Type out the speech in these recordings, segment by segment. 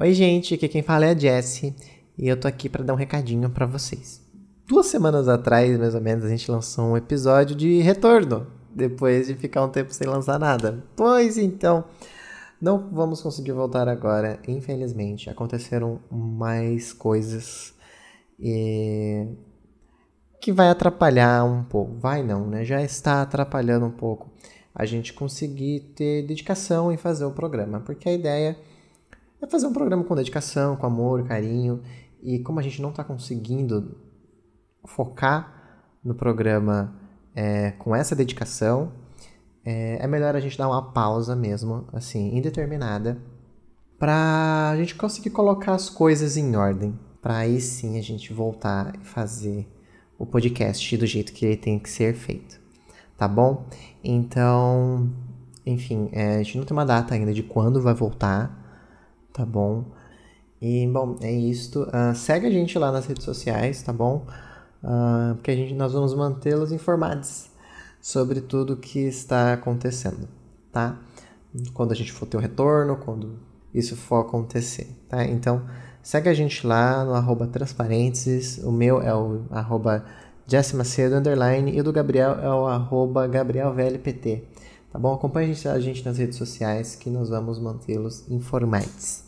Oi, gente, aqui quem fala é a Jessie e eu tô aqui para dar um recadinho para vocês. Duas semanas atrás, mais ou menos, a gente lançou um episódio de retorno, depois de ficar um tempo sem lançar nada. Pois então, não vamos conseguir voltar agora, infelizmente. Aconteceram mais coisas e... que vai atrapalhar um pouco. Vai não, né? Já está atrapalhando um pouco a gente conseguir ter dedicação em fazer o programa, porque a ideia é fazer um programa com dedicação, com amor, carinho. E como a gente não está conseguindo focar no programa é, com essa dedicação, é, é, melhor a gente dar uma pausa mesmo, assim, indeterminada, para a gente conseguir colocar as coisas em ordem. Para aí sim a gente voltar e fazer o podcast do jeito que ele tem que ser feito. Tá bom? Então, enfim, é, a gente não tem uma data ainda de quando vai voltar tá bom? E, bom, é isto. Uh, segue a gente lá nas redes sociais, tá bom? Uh, porque a gente, nós vamos mantê-los informados sobre tudo que está acontecendo, tá? Quando a gente for ter o retorno, quando isso for acontecer, tá? Então, segue a gente lá no arroba transparentes, o meu é o arroba Macedo, underline, e o do Gabriel é o arroba GabrielVLPT, tá bom? Acompanhe a gente nas redes sociais que nós vamos mantê-los informados.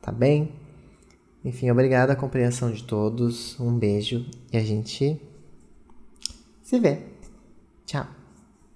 Tá bem? Enfim, obrigado a compreensão de todos. Um beijo e a gente se vê. Tchau.